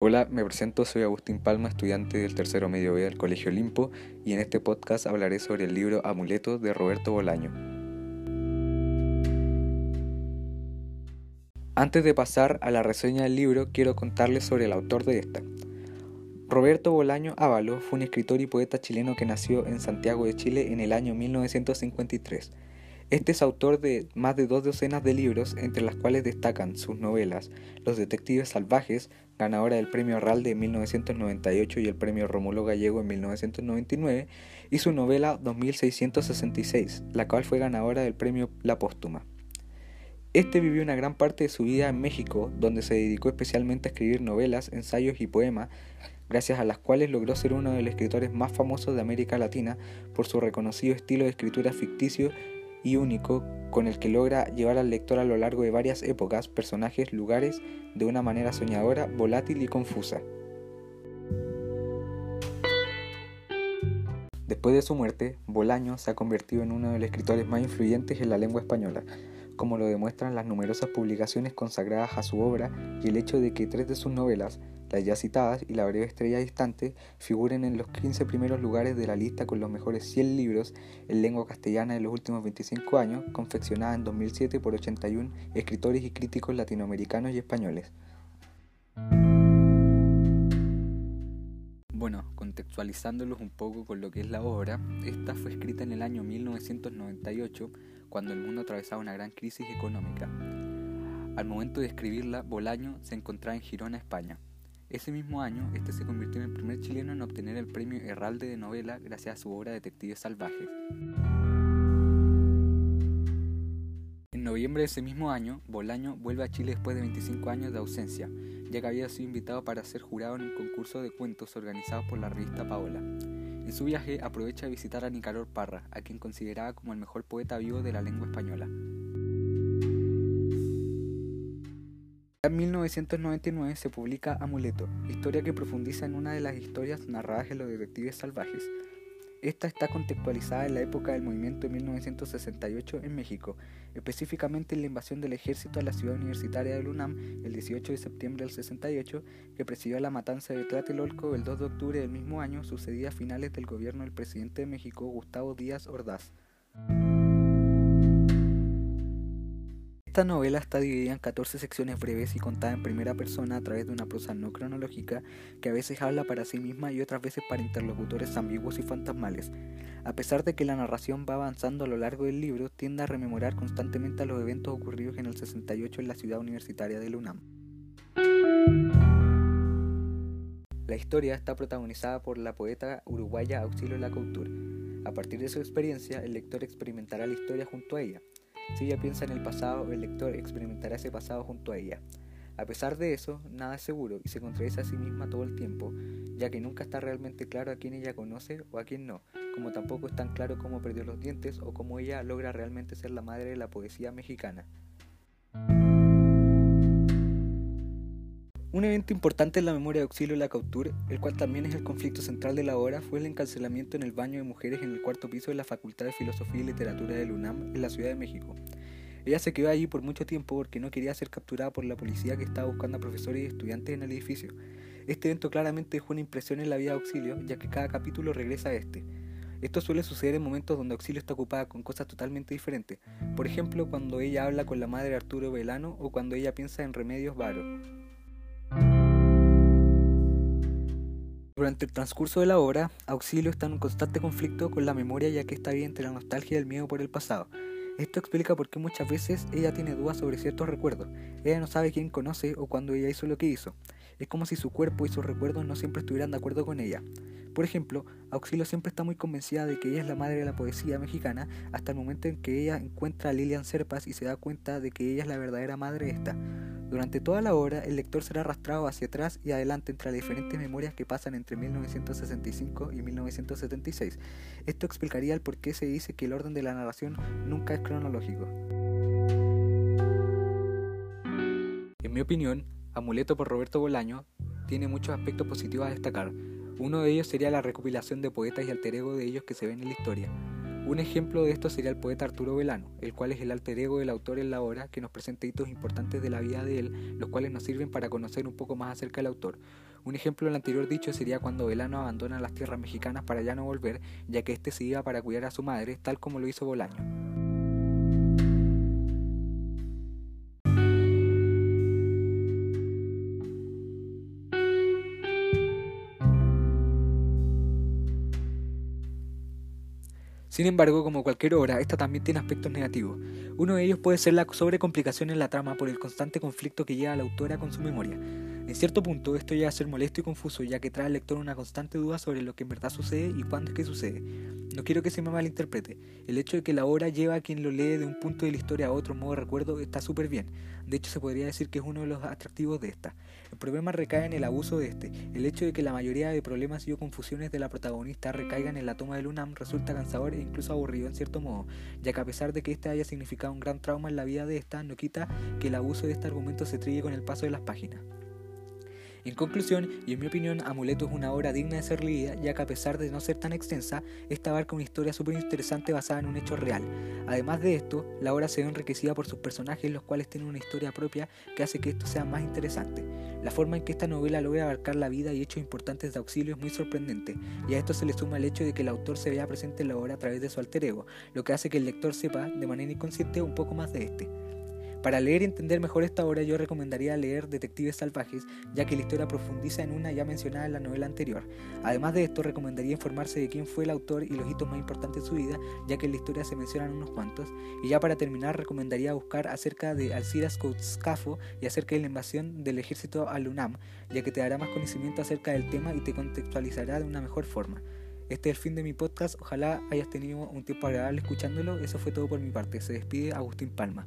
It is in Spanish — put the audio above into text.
Hola, me presento, soy Agustín Palma, estudiante del tercero medio B del Colegio Olimpo, y en este podcast hablaré sobre el libro Amuleto de Roberto Bolaño. Antes de pasar a la reseña del libro, quiero contarles sobre el autor de esta. Roberto Bolaño Ávalo fue un escritor y poeta chileno que nació en Santiago de Chile en el año 1953. Este es autor de más de dos docenas de libros, entre las cuales destacan sus novelas Los Detectives Salvajes, ganadora del Premio Arralde en 1998 y el Premio Romulo Gallego en 1999, y su novela 2666, la cual fue ganadora del Premio La Póstuma. Este vivió una gran parte de su vida en México, donde se dedicó especialmente a escribir novelas, ensayos y poemas, gracias a las cuales logró ser uno de los escritores más famosos de América Latina por su reconocido estilo de escritura ficticio y único con el que logra llevar al lector a lo largo de varias épocas, personajes, lugares, de una manera soñadora, volátil y confusa. Después de su muerte, Bolaño se ha convertido en uno de los escritores más influyentes en la lengua española, como lo demuestran las numerosas publicaciones consagradas a su obra y el hecho de que tres de sus novelas, las ya citadas y La breve estrella distante figuren en los 15 primeros lugares de la lista con los mejores 100 libros en lengua castellana de los últimos 25 años, confeccionada en 2007 por 81 escritores y críticos latinoamericanos y españoles. Bueno, contextualizándolos un poco con lo que es la obra, esta fue escrita en el año 1998, cuando el mundo atravesaba una gran crisis económica. Al momento de escribirla, Bolaño se encontraba en Girona, España. Ese mismo año, este se convirtió en el primer chileno en obtener el premio Herralde de novela gracias a su obra Detectives Salvajes. En noviembre de ese mismo año, Bolaño vuelve a Chile después de 25 años de ausencia, ya que había sido invitado para ser jurado en un concurso de cuentos organizado por la revista Paola. En su viaje aprovecha de visitar a Nicanor Parra, a quien consideraba como el mejor poeta vivo de la lengua española. En 1999 se publica Amuleto, historia que profundiza en una de las historias narradas en los detectives salvajes. Esta está contextualizada en la época del movimiento de 1968 en México, específicamente en la invasión del ejército a la ciudad universitaria de UNAM el 18 de septiembre del 68, que presidió la matanza de Tlatelolco el 2 de octubre del mismo año, sucedida a finales del gobierno del presidente de México, Gustavo Díaz Ordaz. Esta novela está dividida en 14 secciones breves y contada en primera persona a través de una prosa no cronológica que a veces habla para sí misma y otras veces para interlocutores ambiguos y fantasmales. A pesar de que la narración va avanzando a lo largo del libro, tiende a rememorar constantemente a los eventos ocurridos en el 68 en la ciudad universitaria de UNAM. La historia está protagonizada por la poeta uruguaya Auxilio Lacouture. A partir de su experiencia, el lector experimentará la historia junto a ella. Si ella piensa en el pasado, el lector experimentará ese pasado junto a ella. A pesar de eso, nada es seguro y se contradice a sí misma todo el tiempo, ya que nunca está realmente claro a quién ella conoce o a quién no, como tampoco es tan claro cómo perdió los dientes o cómo ella logra realmente ser la madre de la poesía mexicana. Un evento importante en la memoria de Auxilio la Cauture, el cual también es el conflicto central de la obra, fue el encarcelamiento en el baño de mujeres en el cuarto piso de la Facultad de Filosofía y Literatura del UNAM en la Ciudad de México. Ella se quedó allí por mucho tiempo porque no quería ser capturada por la policía que estaba buscando a profesores y estudiantes en el edificio. Este evento claramente dejó una impresión en la vida de Auxilio, ya que cada capítulo regresa a este. Esto suele suceder en momentos donde Auxilio está ocupada con cosas totalmente diferentes, por ejemplo cuando ella habla con la madre de Arturo Velano o cuando ella piensa en Remedios Varo. Durante el transcurso de la obra, Auxilio está en un constante conflicto con la memoria ya que está bien entre la nostalgia y el miedo por el pasado. Esto explica por qué muchas veces ella tiene dudas sobre ciertos recuerdos. Ella no sabe quién conoce o cuándo ella hizo lo que hizo. Es como si su cuerpo y sus recuerdos no siempre estuvieran de acuerdo con ella. Por ejemplo, Auxilio siempre está muy convencida de que ella es la madre de la poesía mexicana hasta el momento en que ella encuentra a Lilian Serpas y se da cuenta de que ella es la verdadera madre de esta. Durante toda la obra, el lector será arrastrado hacia atrás y adelante entre las diferentes memorias que pasan entre 1965 y 1976. Esto explicaría el por qué se dice que el orden de la narración nunca es cronológico. En mi opinión, Amuleto por Roberto Bolaño tiene muchos aspectos positivos a destacar. Uno de ellos sería la recopilación de poetas y alter ego de ellos que se ven en la historia. Un ejemplo de esto sería el poeta Arturo Velano, el cual es el alter ego del autor en la obra que nos presenta hitos importantes de la vida de él, los cuales nos sirven para conocer un poco más acerca del autor. Un ejemplo del anterior dicho sería cuando Velano abandona las tierras mexicanas para ya no volver, ya que éste se iba para cuidar a su madre, tal como lo hizo Bolaño. Sin embargo, como cualquier obra, esta también tiene aspectos negativos. Uno de ellos puede ser la sobrecomplicación en la trama por el constante conflicto que lleva la autora con su memoria. En cierto punto, esto llega a ser molesto y confuso, ya que trae al lector una constante duda sobre lo que en verdad sucede y cuándo es que sucede. No quiero que se me malinterprete. El hecho de que la obra lleva a quien lo lee de un punto de la historia a otro modo de recuerdo está súper bien. De hecho, se podría decir que es uno de los atractivos de esta. El problema recae en el abuso de este. El hecho de que la mayoría de problemas y o confusiones de la protagonista recaigan en la toma del UNAM resulta cansador e incluso aburrido en cierto modo, ya que a pesar de que este haya significado un gran trauma en la vida de esta, no quita que el abuso de este argumento se trille con el paso de las páginas. En conclusión, y en mi opinión, Amuleto es una obra digna de ser leída, ya que a pesar de no ser tan extensa, esta abarca una historia súper interesante basada en un hecho real. Además de esto, la obra se ve enriquecida por sus personajes, los cuales tienen una historia propia que hace que esto sea más interesante. La forma en que esta novela logra abarcar la vida y hechos importantes de auxilio es muy sorprendente, y a esto se le suma el hecho de que el autor se vea presente en la obra a través de su alter ego, lo que hace que el lector sepa, de manera inconsciente, un poco más de este. Para leer y entender mejor esta obra yo recomendaría leer Detectives Salvajes, ya que la historia profundiza en una ya mencionada en la novela anterior. Además de esto, recomendaría informarse de quién fue el autor y los hitos más importantes de su vida, ya que en la historia se mencionan unos cuantos. Y ya para terminar, recomendaría buscar acerca de Alcidas Coutzcafo y acerca de la invasión del ejército al UNAM, ya que te dará más conocimiento acerca del tema y te contextualizará de una mejor forma. Este es el fin de mi podcast, ojalá hayas tenido un tiempo agradable escuchándolo, eso fue todo por mi parte, se despide Agustín Palma.